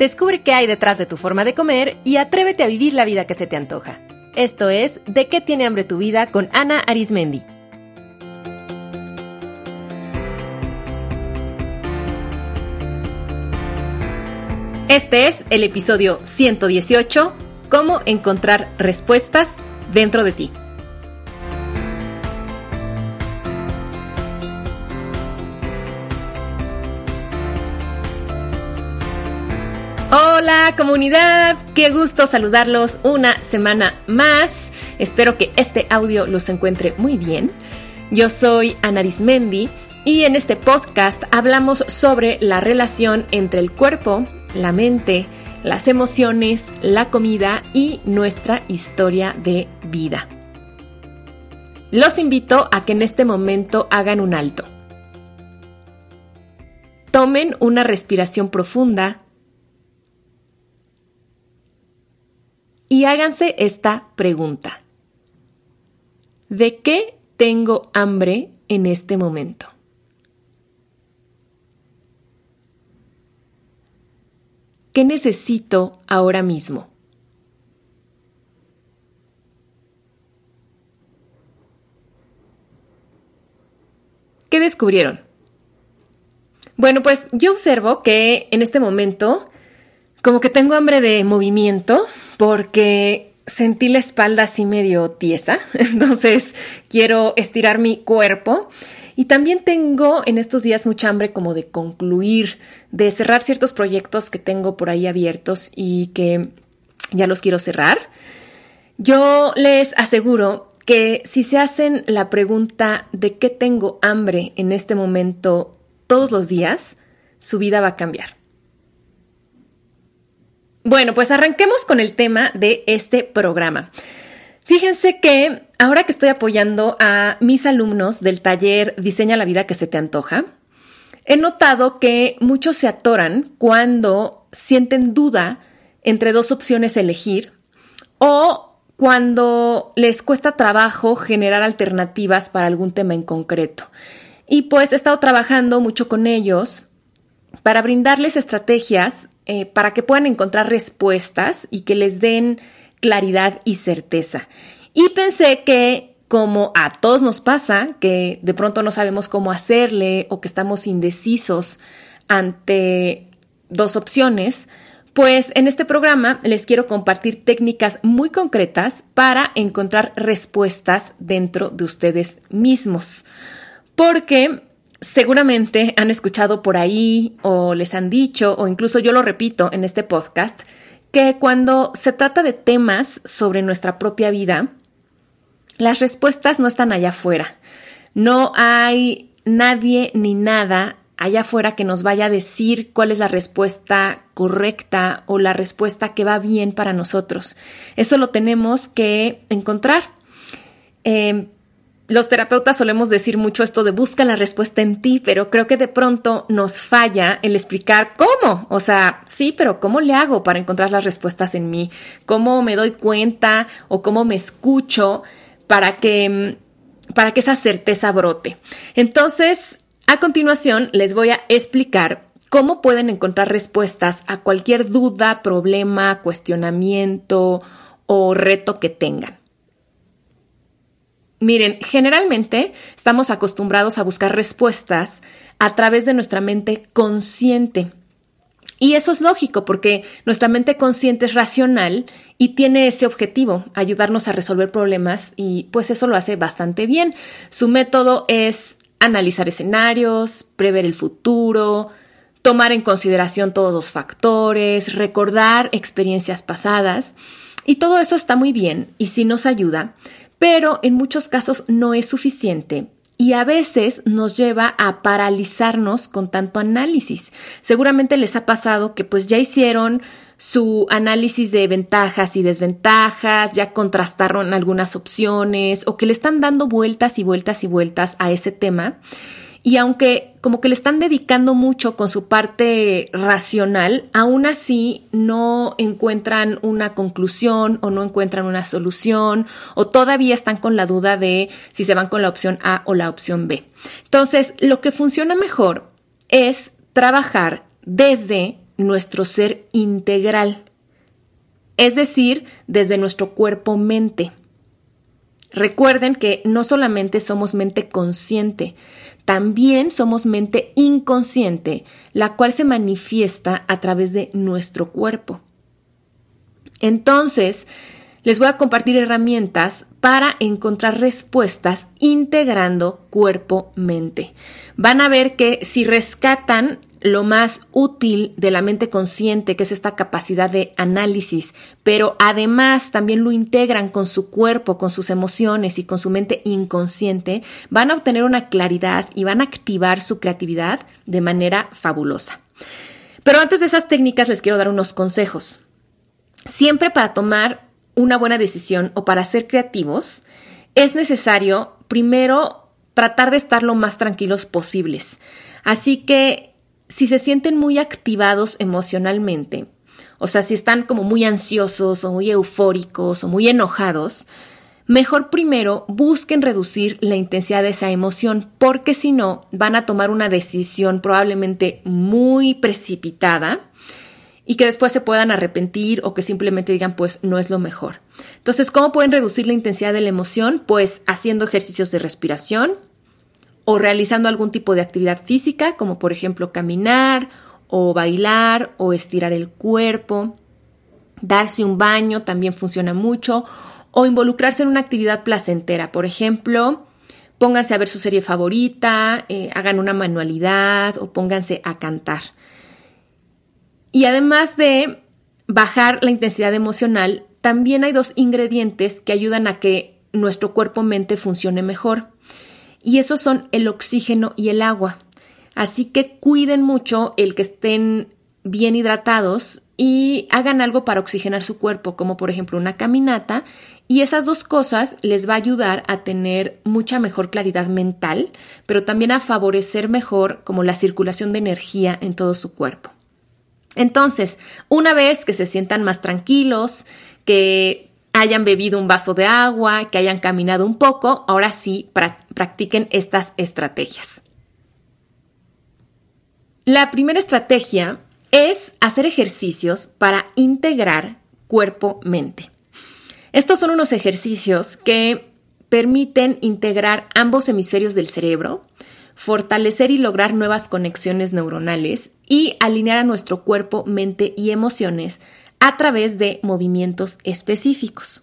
Descubre qué hay detrás de tu forma de comer y atrévete a vivir la vida que se te antoja. Esto es De qué tiene hambre tu vida con Ana Arismendi. Este es el episodio 118, Cómo encontrar respuestas dentro de ti. Comunidad, qué gusto saludarlos una semana más. Espero que este audio los encuentre muy bien. Yo soy Ana Arismendi y en este podcast hablamos sobre la relación entre el cuerpo, la mente, las emociones, la comida y nuestra historia de vida. Los invito a que en este momento hagan un alto. Tomen una respiración profunda y háganse esta pregunta. ¿De qué tengo hambre en este momento? ¿Qué necesito ahora mismo? ¿Qué descubrieron? Bueno, pues yo observo que en este momento como que tengo hambre de movimiento porque sentí la espalda así medio tiesa, entonces quiero estirar mi cuerpo. Y también tengo en estos días mucha hambre como de concluir, de cerrar ciertos proyectos que tengo por ahí abiertos y que ya los quiero cerrar. Yo les aseguro que si se hacen la pregunta de qué tengo hambre en este momento todos los días, su vida va a cambiar. Bueno, pues arranquemos con el tema de este programa. Fíjense que ahora que estoy apoyando a mis alumnos del taller Diseña la vida que se te antoja, he notado que muchos se atoran cuando sienten duda entre dos opciones elegir o cuando les cuesta trabajo generar alternativas para algún tema en concreto. Y pues he estado trabajando mucho con ellos para brindarles estrategias eh, para que puedan encontrar respuestas y que les den claridad y certeza. Y pensé que como a todos nos pasa, que de pronto no sabemos cómo hacerle o que estamos indecisos ante dos opciones, pues en este programa les quiero compartir técnicas muy concretas para encontrar respuestas dentro de ustedes mismos. Porque Seguramente han escuchado por ahí o les han dicho, o incluso yo lo repito en este podcast, que cuando se trata de temas sobre nuestra propia vida, las respuestas no están allá afuera. No hay nadie ni nada allá afuera que nos vaya a decir cuál es la respuesta correcta o la respuesta que va bien para nosotros. Eso lo tenemos que encontrar. Eh, los terapeutas solemos decir mucho esto de busca la respuesta en ti, pero creo que de pronto nos falla el explicar cómo. O sea, sí, pero ¿cómo le hago para encontrar las respuestas en mí? ¿Cómo me doy cuenta o cómo me escucho para que, para que esa certeza brote? Entonces, a continuación les voy a explicar cómo pueden encontrar respuestas a cualquier duda, problema, cuestionamiento o reto que tengan. Miren, generalmente estamos acostumbrados a buscar respuestas a través de nuestra mente consciente. Y eso es lógico porque nuestra mente consciente es racional y tiene ese objetivo, ayudarnos a resolver problemas y pues eso lo hace bastante bien. Su método es analizar escenarios, prever el futuro, tomar en consideración todos los factores, recordar experiencias pasadas. Y todo eso está muy bien y sí nos ayuda, pero en muchos casos no es suficiente y a veces nos lleva a paralizarnos con tanto análisis. Seguramente les ha pasado que pues ya hicieron su análisis de ventajas y desventajas, ya contrastaron algunas opciones o que le están dando vueltas y vueltas y vueltas a ese tema y aunque como que le están dedicando mucho con su parte racional, aún así no encuentran una conclusión o no encuentran una solución o todavía están con la duda de si se van con la opción A o la opción B. Entonces, lo que funciona mejor es trabajar desde nuestro ser integral, es decir, desde nuestro cuerpo-mente. Recuerden que no solamente somos mente consciente, también somos mente inconsciente, la cual se manifiesta a través de nuestro cuerpo. Entonces, les voy a compartir herramientas para encontrar respuestas integrando cuerpo-mente. Van a ver que si rescatan lo más útil de la mente consciente, que es esta capacidad de análisis, pero además también lo integran con su cuerpo, con sus emociones y con su mente inconsciente, van a obtener una claridad y van a activar su creatividad de manera fabulosa. Pero antes de esas técnicas les quiero dar unos consejos. Siempre para tomar una buena decisión o para ser creativos, es necesario primero tratar de estar lo más tranquilos posibles. Así que si se sienten muy activados emocionalmente, o sea, si están como muy ansiosos o muy eufóricos o muy enojados, mejor primero busquen reducir la intensidad de esa emoción, porque si no, van a tomar una decisión probablemente muy precipitada y que después se puedan arrepentir o que simplemente digan pues no es lo mejor. Entonces, ¿cómo pueden reducir la intensidad de la emoción? Pues haciendo ejercicios de respiración o realizando algún tipo de actividad física, como por ejemplo caminar o bailar o estirar el cuerpo. Darse un baño también funciona mucho o involucrarse en una actividad placentera, por ejemplo, pónganse a ver su serie favorita, eh, hagan una manualidad o pónganse a cantar. Y además de bajar la intensidad emocional, también hay dos ingredientes que ayudan a que nuestro cuerpo-mente funcione mejor. Y esos son el oxígeno y el agua. Así que cuiden mucho el que estén bien hidratados y hagan algo para oxigenar su cuerpo, como por ejemplo una caminata. Y esas dos cosas les va a ayudar a tener mucha mejor claridad mental, pero también a favorecer mejor como la circulación de energía en todo su cuerpo. Entonces, una vez que se sientan más tranquilos, que hayan bebido un vaso de agua, que hayan caminado un poco, ahora sí practiquen estas estrategias. La primera estrategia es hacer ejercicios para integrar cuerpo-mente. Estos son unos ejercicios que permiten integrar ambos hemisferios del cerebro, fortalecer y lograr nuevas conexiones neuronales y alinear a nuestro cuerpo, mente y emociones a través de movimientos específicos.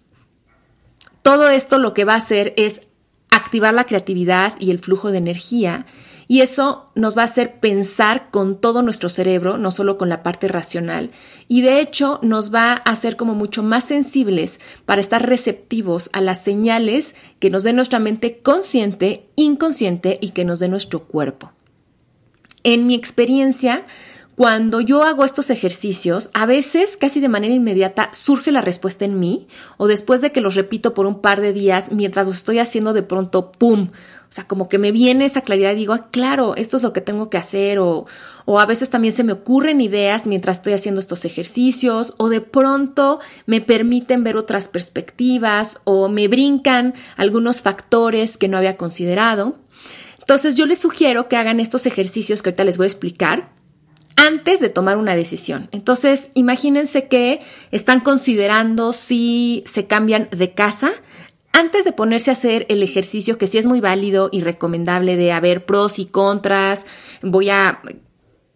Todo esto lo que va a hacer es activar la creatividad y el flujo de energía y eso nos va a hacer pensar con todo nuestro cerebro, no solo con la parte racional. Y de hecho nos va a hacer como mucho más sensibles para estar receptivos a las señales que nos dé nuestra mente consciente, inconsciente y que nos dé nuestro cuerpo. En mi experiencia, cuando yo hago estos ejercicios, a veces casi de manera inmediata surge la respuesta en mí o después de que los repito por un par de días, mientras los estoy haciendo de pronto, ¡pum! O sea, como que me viene esa claridad y digo, ah, claro, esto es lo que tengo que hacer o, o a veces también se me ocurren ideas mientras estoy haciendo estos ejercicios o de pronto me permiten ver otras perspectivas o me brincan algunos factores que no había considerado. Entonces yo les sugiero que hagan estos ejercicios que ahorita les voy a explicar antes de tomar una decisión. Entonces, imagínense que están considerando si se cambian de casa. Antes de ponerse a hacer el ejercicio, que sí es muy válido y recomendable de haber pros y contras, voy a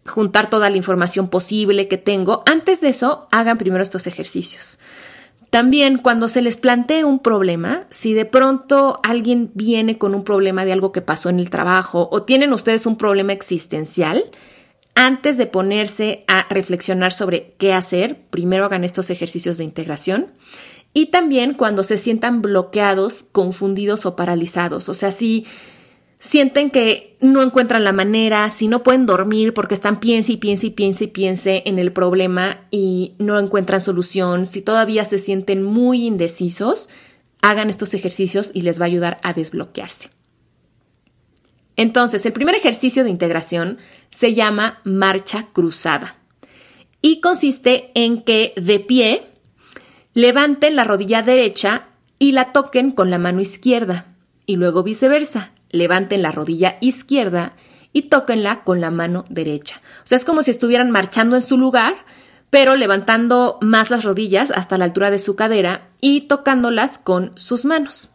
juntar toda la información posible que tengo, antes de eso, hagan primero estos ejercicios. También cuando se les plantee un problema, si de pronto alguien viene con un problema de algo que pasó en el trabajo o tienen ustedes un problema existencial, antes de ponerse a reflexionar sobre qué hacer, primero hagan estos ejercicios de integración. Y también cuando se sientan bloqueados, confundidos o paralizados. O sea, si sienten que no encuentran la manera, si no pueden dormir porque están piense y piense y piense y piense en el problema y no encuentran solución, si todavía se sienten muy indecisos, hagan estos ejercicios y les va a ayudar a desbloquearse. Entonces, el primer ejercicio de integración se llama marcha cruzada y consiste en que de pie levanten la rodilla derecha y la toquen con la mano izquierda y luego viceversa, levanten la rodilla izquierda y tóquenla con la mano derecha. O sea, es como si estuvieran marchando en su lugar, pero levantando más las rodillas hasta la altura de su cadera y tocándolas con sus manos.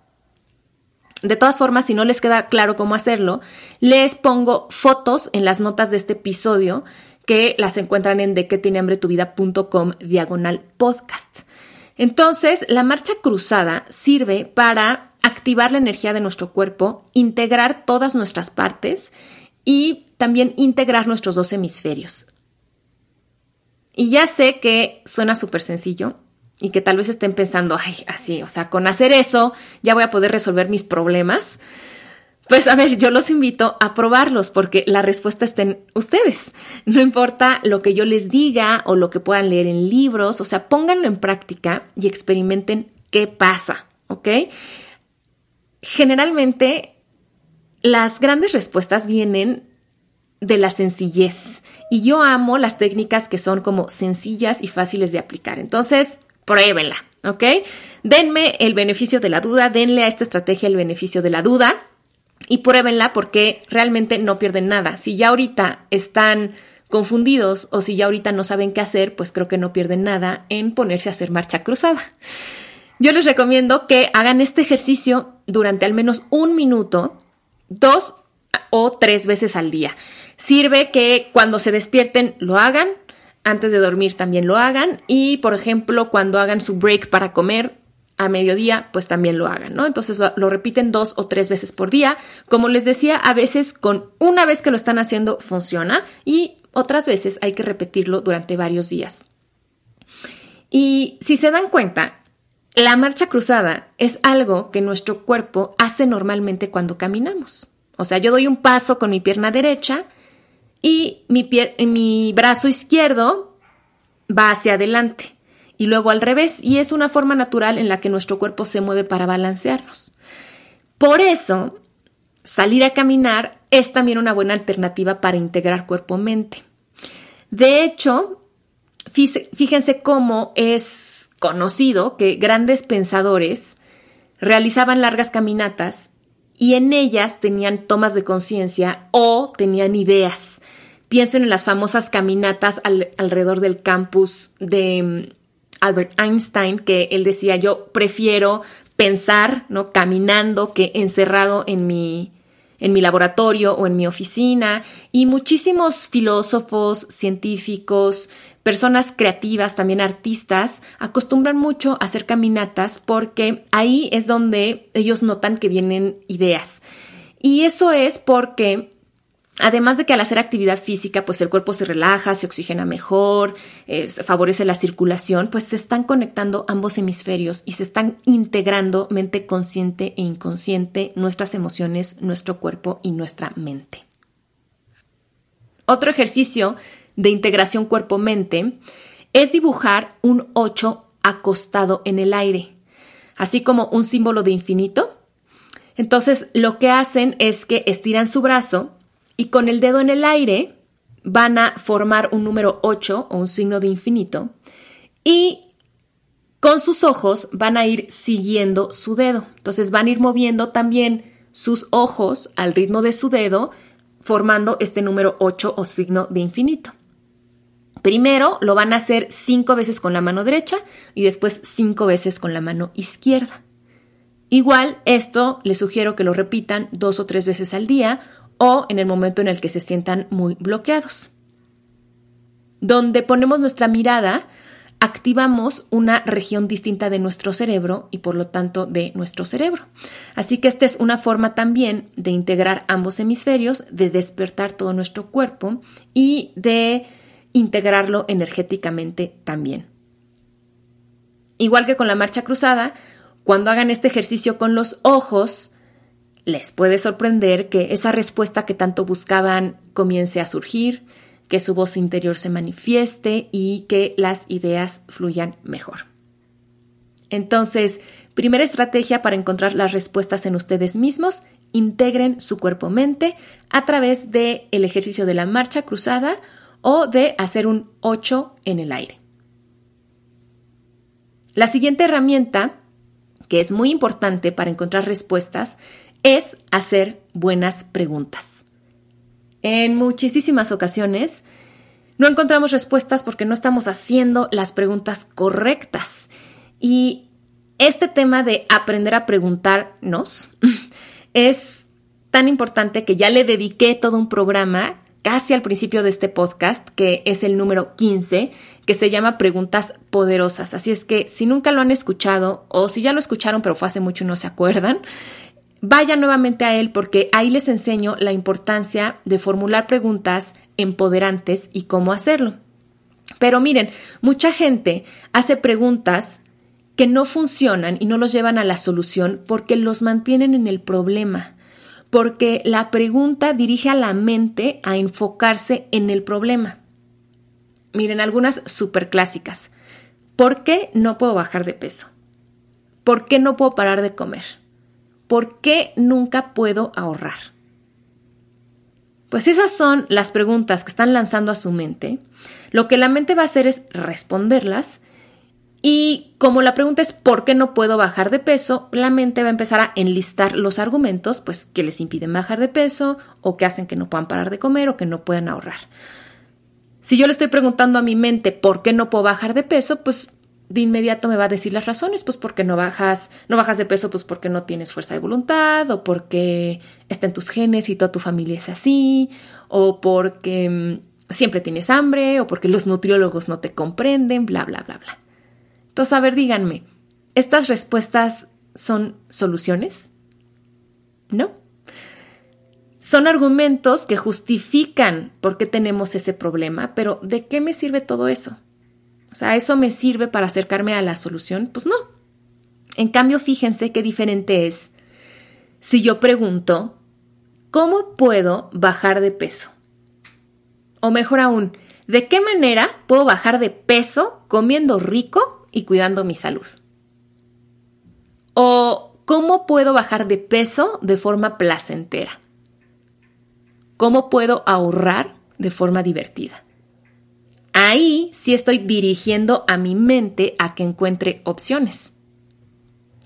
De todas formas, si no les queda claro cómo hacerlo, les pongo fotos en las notas de este episodio que las encuentran en dequetinehambre.tuvida.com diagonal podcast. Entonces, la marcha cruzada sirve para activar la energía de nuestro cuerpo, integrar todas nuestras partes y también integrar nuestros dos hemisferios. Y ya sé que suena súper sencillo y que tal vez estén pensando, ay, así, o sea, con hacer eso ya voy a poder resolver mis problemas. Pues a ver, yo los invito a probarlos porque la respuesta está en ustedes. No importa lo que yo les diga o lo que puedan leer en libros, o sea, pónganlo en práctica y experimenten qué pasa, ¿ok? Generalmente las grandes respuestas vienen de la sencillez y yo amo las técnicas que son como sencillas y fáciles de aplicar. Entonces, pruébenla, ¿ok? Denme el beneficio de la duda, denle a esta estrategia el beneficio de la duda y pruébenla porque realmente no pierden nada. Si ya ahorita están confundidos o si ya ahorita no saben qué hacer, pues creo que no pierden nada en ponerse a hacer marcha cruzada. Yo les recomiendo que hagan este ejercicio durante al menos un minuto, dos o tres veces al día. Sirve que cuando se despierten lo hagan, antes de dormir también lo hagan y, por ejemplo, cuando hagan su break para comer, a mediodía, pues también lo hagan, ¿no? Entonces lo repiten dos o tres veces por día. Como les decía, a veces con una vez que lo están haciendo funciona y otras veces hay que repetirlo durante varios días. Y si se dan cuenta, la marcha cruzada es algo que nuestro cuerpo hace normalmente cuando caminamos. O sea, yo doy un paso con mi pierna derecha y mi, mi brazo izquierdo va hacia adelante y luego al revés, y es una forma natural en la que nuestro cuerpo se mueve para balancearnos. Por eso, salir a caminar es también una buena alternativa para integrar cuerpo-mente. De hecho, fíjense cómo es conocido que grandes pensadores realizaban largas caminatas y en ellas tenían tomas de conciencia o tenían ideas. Piensen en las famosas caminatas alrededor del campus de Albert Einstein, que él decía, yo prefiero pensar, ¿no? Caminando que encerrado en mi, en mi laboratorio o en mi oficina. Y muchísimos filósofos, científicos, personas creativas, también artistas, acostumbran mucho a hacer caminatas porque ahí es donde ellos notan que vienen ideas. Y eso es porque Además de que al hacer actividad física, pues el cuerpo se relaja, se oxigena mejor, eh, favorece la circulación, pues se están conectando ambos hemisferios y se están integrando mente consciente e inconsciente, nuestras emociones, nuestro cuerpo y nuestra mente. Otro ejercicio de integración cuerpo-mente es dibujar un 8 acostado en el aire, así como un símbolo de infinito. Entonces, lo que hacen es que estiran su brazo, y con el dedo en el aire van a formar un número 8 o un signo de infinito y con sus ojos van a ir siguiendo su dedo. Entonces van a ir moviendo también sus ojos al ritmo de su dedo, formando este número 8 o signo de infinito. Primero lo van a hacer cinco veces con la mano derecha y después cinco veces con la mano izquierda. Igual, esto les sugiero que lo repitan dos o tres veces al día o en el momento en el que se sientan muy bloqueados. Donde ponemos nuestra mirada, activamos una región distinta de nuestro cerebro y por lo tanto de nuestro cerebro. Así que esta es una forma también de integrar ambos hemisferios, de despertar todo nuestro cuerpo y de integrarlo energéticamente también. Igual que con la marcha cruzada, cuando hagan este ejercicio con los ojos, les puede sorprender que esa respuesta que tanto buscaban comience a surgir, que su voz interior se manifieste y que las ideas fluyan mejor. Entonces, primera estrategia para encontrar las respuestas en ustedes mismos, integren su cuerpo-mente a través del el ejercicio de la marcha cruzada o de hacer un 8 en el aire. La siguiente herramienta, que es muy importante para encontrar respuestas, es hacer buenas preguntas. En muchísimas ocasiones no encontramos respuestas porque no estamos haciendo las preguntas correctas. Y este tema de aprender a preguntarnos es tan importante que ya le dediqué todo un programa casi al principio de este podcast, que es el número 15, que se llama Preguntas Poderosas. Así es que si nunca lo han escuchado o si ya lo escucharon pero fue hace mucho y no se acuerdan, vayan nuevamente a él porque ahí les enseño la importancia de formular preguntas empoderantes y cómo hacerlo. Pero miren, mucha gente hace preguntas que no funcionan y no los llevan a la solución porque los mantienen en el problema, porque la pregunta dirige a la mente a enfocarse en el problema. Miren, algunas súper clásicas. ¿Por qué no puedo bajar de peso? ¿Por qué no puedo parar de comer? ¿Por qué nunca puedo ahorrar? Pues esas son las preguntas que están lanzando a su mente. Lo que la mente va a hacer es responderlas y como la pregunta es ¿por qué no puedo bajar de peso? La mente va a empezar a enlistar los argumentos pues que les impiden bajar de peso o que hacen que no puedan parar de comer o que no puedan ahorrar. Si yo le estoy preguntando a mi mente ¿por qué no puedo bajar de peso? Pues de inmediato me va a decir las razones, pues porque no bajas, no bajas de peso, pues porque no tienes fuerza de voluntad, o porque está en tus genes y toda tu familia es así, o porque mm, siempre tienes hambre, o porque los nutriólogos no te comprenden, bla, bla, bla, bla. Entonces, a ver, díganme, ¿estas respuestas son soluciones? No. Son argumentos que justifican por qué tenemos ese problema, pero ¿de qué me sirve todo eso? O sea, ¿eso me sirve para acercarme a la solución? Pues no. En cambio, fíjense qué diferente es si yo pregunto, ¿cómo puedo bajar de peso? O mejor aún, ¿de qué manera puedo bajar de peso comiendo rico y cuidando mi salud? O ¿cómo puedo bajar de peso de forma placentera? ¿Cómo puedo ahorrar de forma divertida? Ahí sí estoy dirigiendo a mi mente a que encuentre opciones.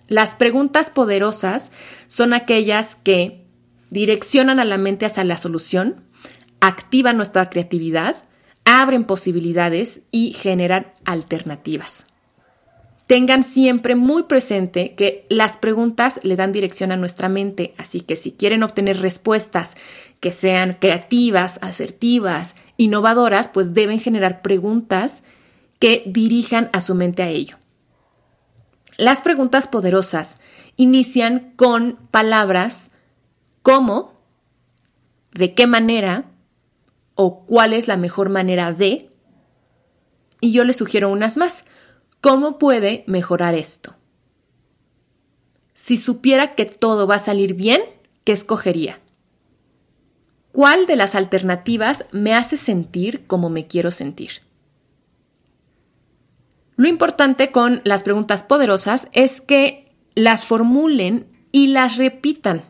Las preguntas poderosas son aquellas que direccionan a la mente hacia la solución, activan nuestra creatividad, abren posibilidades y generan alternativas. Tengan siempre muy presente que las preguntas le dan dirección a nuestra mente, así que si quieren obtener respuestas que sean creativas, asertivas, innovadoras, pues deben generar preguntas que dirijan a su mente a ello. Las preguntas poderosas inician con palabras como, de qué manera o cuál es la mejor manera de, y yo les sugiero unas más. ¿Cómo puede mejorar esto? Si supiera que todo va a salir bien, ¿qué escogería? ¿Cuál de las alternativas me hace sentir como me quiero sentir? Lo importante con las preguntas poderosas es que las formulen y las repitan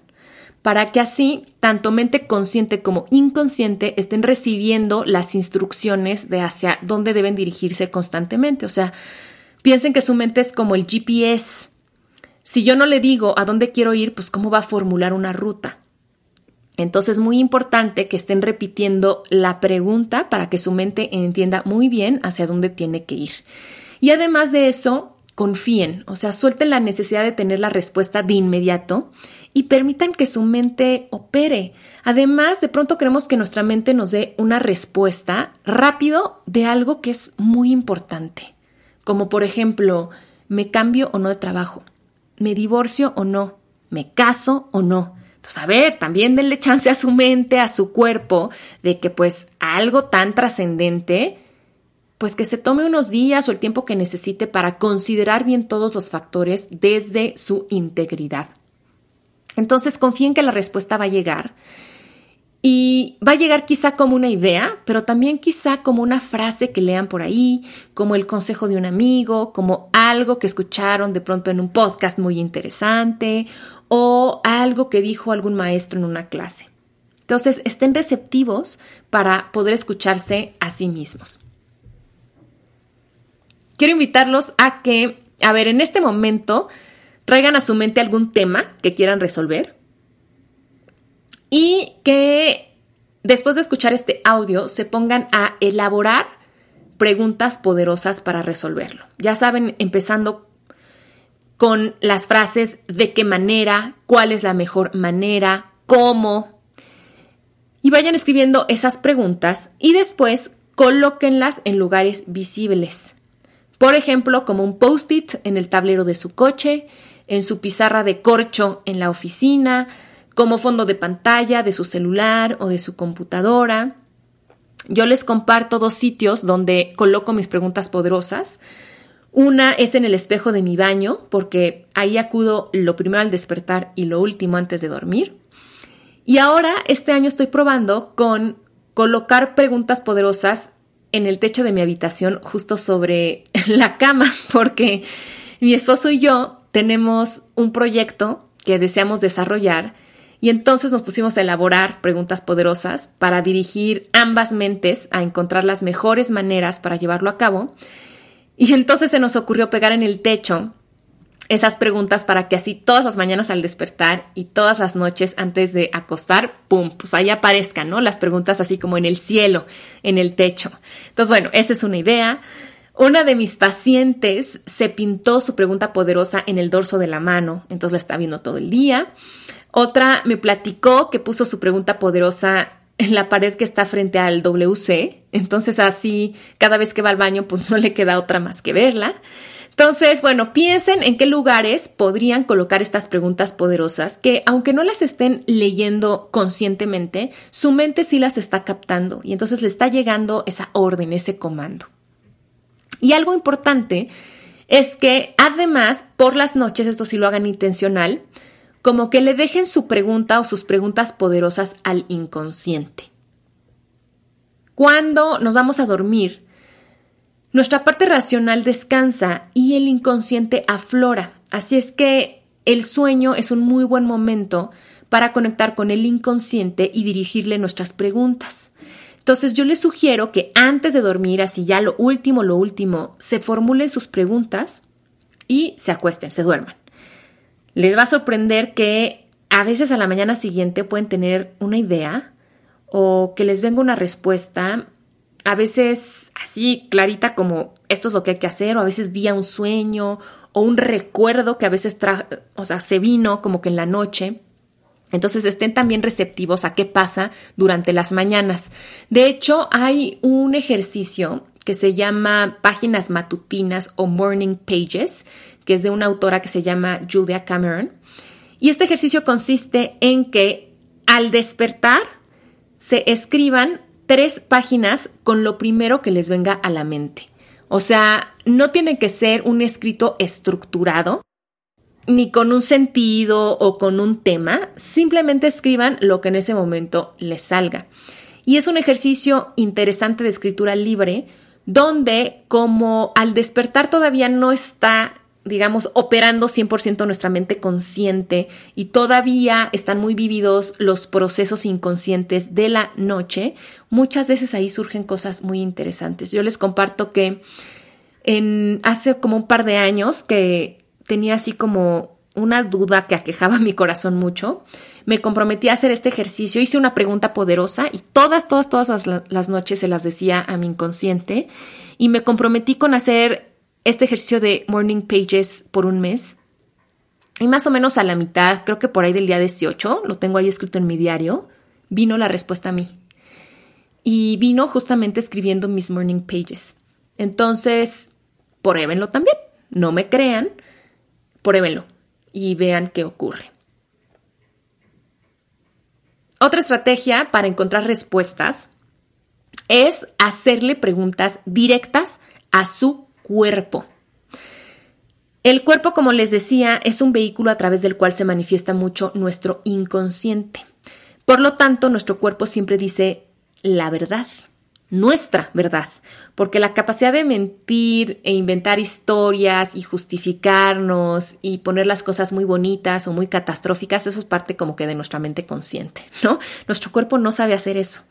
para que así tanto mente consciente como inconsciente estén recibiendo las instrucciones de hacia dónde deben dirigirse constantemente. O sea, piensen que su mente es como el GPS. Si yo no le digo a dónde quiero ir, pues cómo va a formular una ruta. Entonces, muy importante que estén repitiendo la pregunta para que su mente entienda muy bien hacia dónde tiene que ir. Y además de eso, confíen, o sea, suelten la necesidad de tener la respuesta de inmediato y permitan que su mente opere. Además, de pronto queremos que nuestra mente nos dé una respuesta rápido de algo que es muy importante, como por ejemplo, ¿me cambio o no de trabajo? ¿Me divorcio o no? ¿Me caso o no? Entonces, a ver, también denle chance a su mente, a su cuerpo, de que pues algo tan trascendente, pues que se tome unos días o el tiempo que necesite para considerar bien todos los factores desde su integridad. Entonces, confíen que la respuesta va a llegar y va a llegar quizá como una idea, pero también quizá como una frase que lean por ahí, como el consejo de un amigo, como algo que escucharon de pronto en un podcast muy interesante o algo que dijo algún maestro en una clase. Entonces, estén receptivos para poder escucharse a sí mismos. Quiero invitarlos a que, a ver, en este momento, traigan a su mente algún tema que quieran resolver y que después de escuchar este audio, se pongan a elaborar preguntas poderosas para resolverlo. Ya saben, empezando con las frases de qué manera, cuál es la mejor manera, cómo. Y vayan escribiendo esas preguntas y después colóquenlas en lugares visibles. Por ejemplo, como un post-it en el tablero de su coche, en su pizarra de corcho en la oficina, como fondo de pantalla de su celular o de su computadora. Yo les comparto dos sitios donde coloco mis preguntas poderosas. Una es en el espejo de mi baño, porque ahí acudo lo primero al despertar y lo último antes de dormir. Y ahora, este año estoy probando con colocar preguntas poderosas en el techo de mi habitación, justo sobre la cama, porque mi esposo y yo tenemos un proyecto que deseamos desarrollar y entonces nos pusimos a elaborar preguntas poderosas para dirigir ambas mentes a encontrar las mejores maneras para llevarlo a cabo. Y entonces se nos ocurrió pegar en el techo esas preguntas para que así todas las mañanas al despertar y todas las noches antes de acostar, ¡pum!, pues ahí aparezcan, ¿no? Las preguntas así como en el cielo, en el techo. Entonces, bueno, esa es una idea. Una de mis pacientes se pintó su pregunta poderosa en el dorso de la mano, entonces la está viendo todo el día. Otra me platicó que puso su pregunta poderosa en la pared que está frente al WC. Entonces así, cada vez que va al baño, pues no le queda otra más que verla. Entonces, bueno, piensen en qué lugares podrían colocar estas preguntas poderosas que, aunque no las estén leyendo conscientemente, su mente sí las está captando y entonces le está llegando esa orden, ese comando. Y algo importante es que además, por las noches, esto sí lo hagan intencional, como que le dejen su pregunta o sus preguntas poderosas al inconsciente. Cuando nos vamos a dormir, nuestra parte racional descansa y el inconsciente aflora. Así es que el sueño es un muy buen momento para conectar con el inconsciente y dirigirle nuestras preguntas. Entonces yo les sugiero que antes de dormir, así ya lo último, lo último, se formulen sus preguntas y se acuesten, se duerman les va a sorprender que a veces a la mañana siguiente pueden tener una idea o que les venga una respuesta, a veces así clarita como esto es lo que hay que hacer, o a veces vía un sueño o un recuerdo que a veces o sea, se vino como que en la noche. Entonces estén también receptivos a qué pasa durante las mañanas. De hecho, hay un ejercicio que se llama páginas matutinas o morning pages, que es de una autora que se llama Julia Cameron. Y este ejercicio consiste en que al despertar se escriban tres páginas con lo primero que les venga a la mente. O sea, no tiene que ser un escrito estructurado, ni con un sentido o con un tema, simplemente escriban lo que en ese momento les salga. Y es un ejercicio interesante de escritura libre, donde como al despertar todavía no está digamos, operando 100% nuestra mente consciente y todavía están muy vividos los procesos inconscientes de la noche, muchas veces ahí surgen cosas muy interesantes. Yo les comparto que en, hace como un par de años que tenía así como una duda que aquejaba mi corazón mucho, me comprometí a hacer este ejercicio, hice una pregunta poderosa y todas, todas, todas las, las noches se las decía a mi inconsciente y me comprometí con hacer este ejercicio de morning pages por un mes. Y más o menos a la mitad, creo que por ahí del día 18, lo tengo ahí escrito en mi diario, vino la respuesta a mí. Y vino justamente escribiendo mis morning pages. Entonces, pruébenlo también. No me crean, pruébenlo y vean qué ocurre. Otra estrategia para encontrar respuestas es hacerle preguntas directas a su cuerpo. El cuerpo, como les decía, es un vehículo a través del cual se manifiesta mucho nuestro inconsciente. Por lo tanto, nuestro cuerpo siempre dice la verdad, nuestra verdad, porque la capacidad de mentir e inventar historias y justificarnos y poner las cosas muy bonitas o muy catastróficas, eso es parte como que de nuestra mente consciente, ¿no? Nuestro cuerpo no sabe hacer eso.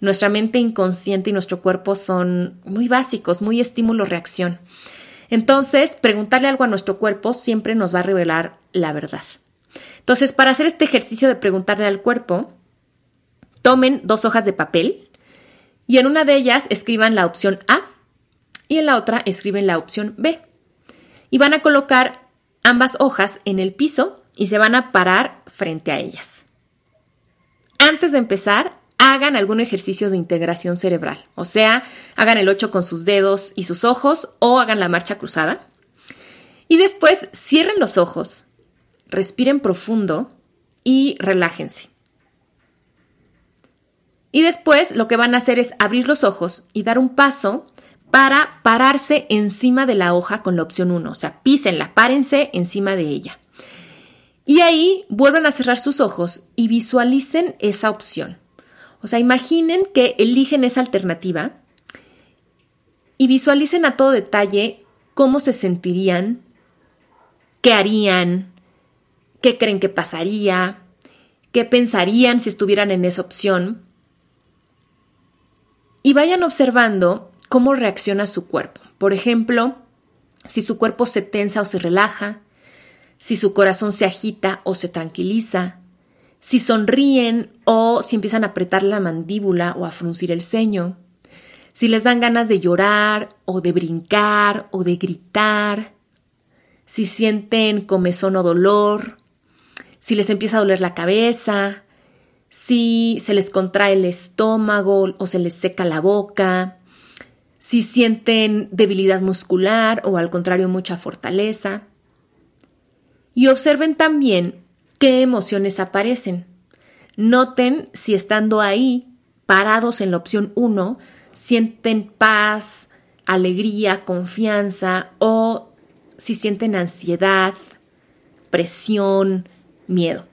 Nuestra mente inconsciente y nuestro cuerpo son muy básicos, muy estímulo-reacción. Entonces, preguntarle algo a nuestro cuerpo siempre nos va a revelar la verdad. Entonces, para hacer este ejercicio de preguntarle al cuerpo, tomen dos hojas de papel y en una de ellas escriban la opción A y en la otra escriben la opción B. Y van a colocar ambas hojas en el piso y se van a parar frente a ellas. Antes de empezar, hagan algún ejercicio de integración cerebral, o sea, hagan el 8 con sus dedos y sus ojos o hagan la marcha cruzada. Y después cierren los ojos, respiren profundo y relájense. Y después lo que van a hacer es abrir los ojos y dar un paso para pararse encima de la hoja con la opción 1. O sea, písenla, párense encima de ella. Y ahí vuelvan a cerrar sus ojos y visualicen esa opción. O sea, imaginen que eligen esa alternativa y visualicen a todo detalle cómo se sentirían, qué harían, qué creen que pasaría, qué pensarían si estuvieran en esa opción. Y vayan observando cómo reacciona su cuerpo. Por ejemplo, si su cuerpo se tensa o se relaja, si su corazón se agita o se tranquiliza, si sonríen o si empiezan a apretar la mandíbula o a fruncir el ceño, si les dan ganas de llorar o de brincar o de gritar, si sienten comezón o dolor, si les empieza a doler la cabeza, si se les contrae el estómago o se les seca la boca, si sienten debilidad muscular o al contrario mucha fortaleza. Y observen también qué emociones aparecen. Noten si estando ahí, parados en la opción 1, sienten paz, alegría, confianza o si sienten ansiedad, presión, miedo.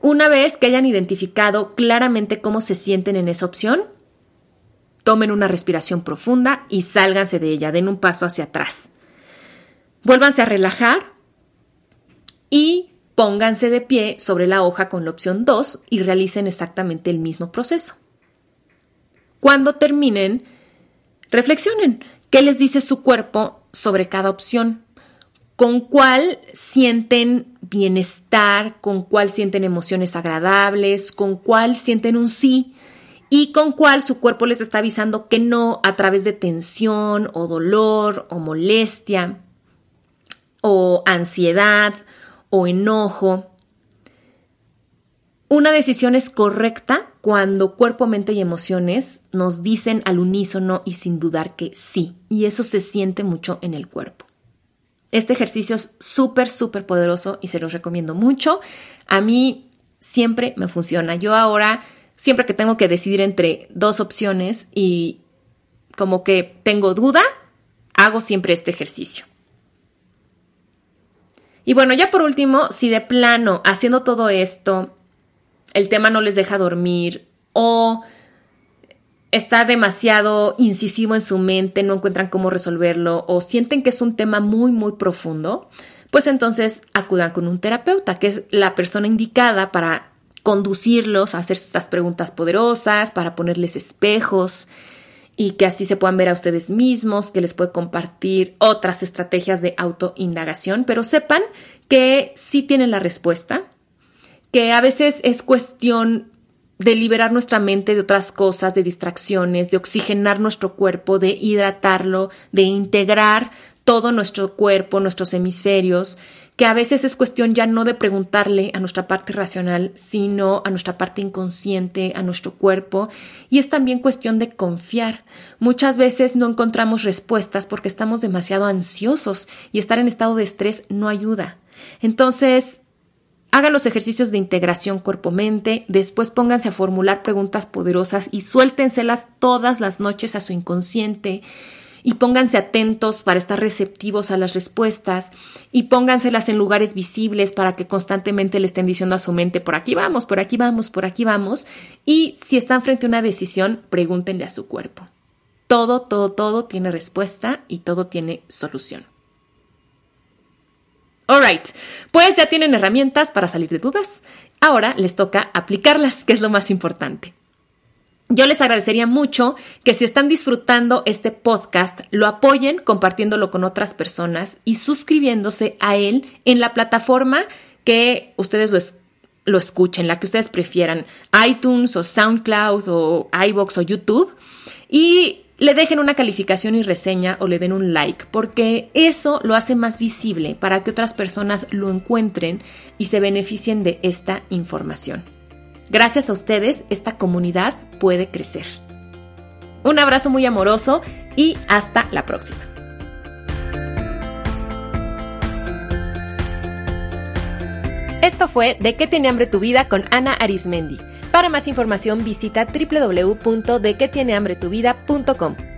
Una vez que hayan identificado claramente cómo se sienten en esa opción, tomen una respiración profunda y sálganse de ella, den un paso hacia atrás. Vuélvanse a relajar y pónganse de pie sobre la hoja con la opción 2 y realicen exactamente el mismo proceso. Cuando terminen, reflexionen. Qué les dice su cuerpo sobre cada opción con cuál sienten bienestar, con cuál sienten emociones agradables, con cuál sienten un sí y con cuál su cuerpo les está avisando que no a través de tensión o dolor o molestia o ansiedad o enojo. Una decisión es correcta cuando cuerpo, mente y emociones nos dicen al unísono y sin dudar que sí, y eso se siente mucho en el cuerpo. Este ejercicio es súper, súper poderoso y se los recomiendo mucho. A mí siempre me funciona. Yo ahora, siempre que tengo que decidir entre dos opciones y como que tengo duda, hago siempre este ejercicio. Y bueno, ya por último, si de plano, haciendo todo esto, el tema no les deja dormir o está demasiado incisivo en su mente, no encuentran cómo resolverlo o sienten que es un tema muy, muy profundo, pues entonces acudan con un terapeuta, que es la persona indicada para conducirlos a hacer estas preguntas poderosas, para ponerles espejos y que así se puedan ver a ustedes mismos, que les puede compartir otras estrategias de autoindagación, pero sepan que sí tienen la respuesta, que a veces es cuestión de liberar nuestra mente de otras cosas, de distracciones, de oxigenar nuestro cuerpo, de hidratarlo, de integrar todo nuestro cuerpo, nuestros hemisferios, que a veces es cuestión ya no de preguntarle a nuestra parte racional, sino a nuestra parte inconsciente, a nuestro cuerpo, y es también cuestión de confiar. Muchas veces no encontramos respuestas porque estamos demasiado ansiosos y estar en estado de estrés no ayuda. Entonces, Hagan los ejercicios de integración cuerpo-mente, después pónganse a formular preguntas poderosas y suéltenselas todas las noches a su inconsciente y pónganse atentos para estar receptivos a las respuestas y pónganselas en lugares visibles para que constantemente le estén diciendo a su mente por aquí vamos, por aquí vamos, por aquí vamos y si están frente a una decisión, pregúntenle a su cuerpo. Todo, todo, todo tiene respuesta y todo tiene solución. Alright, pues ya tienen herramientas para salir de dudas. Ahora les toca aplicarlas, que es lo más importante. Yo les agradecería mucho que si están disfrutando este podcast, lo apoyen compartiéndolo con otras personas y suscribiéndose a él en la plataforma que ustedes lo, escuchen, la que ustedes prefieran, iTunes o SoundCloud o iBox o YouTube, y le dejen una calificación y reseña o le den un like, porque eso lo hace más visible para que otras personas lo encuentren y se beneficien de esta información. Gracias a ustedes, esta comunidad puede crecer. Un abrazo muy amoroso y hasta la próxima. Esto fue De qué tiene hambre tu vida con Ana Arismendi. Para más información visita www.dequetienehambretuvida.com.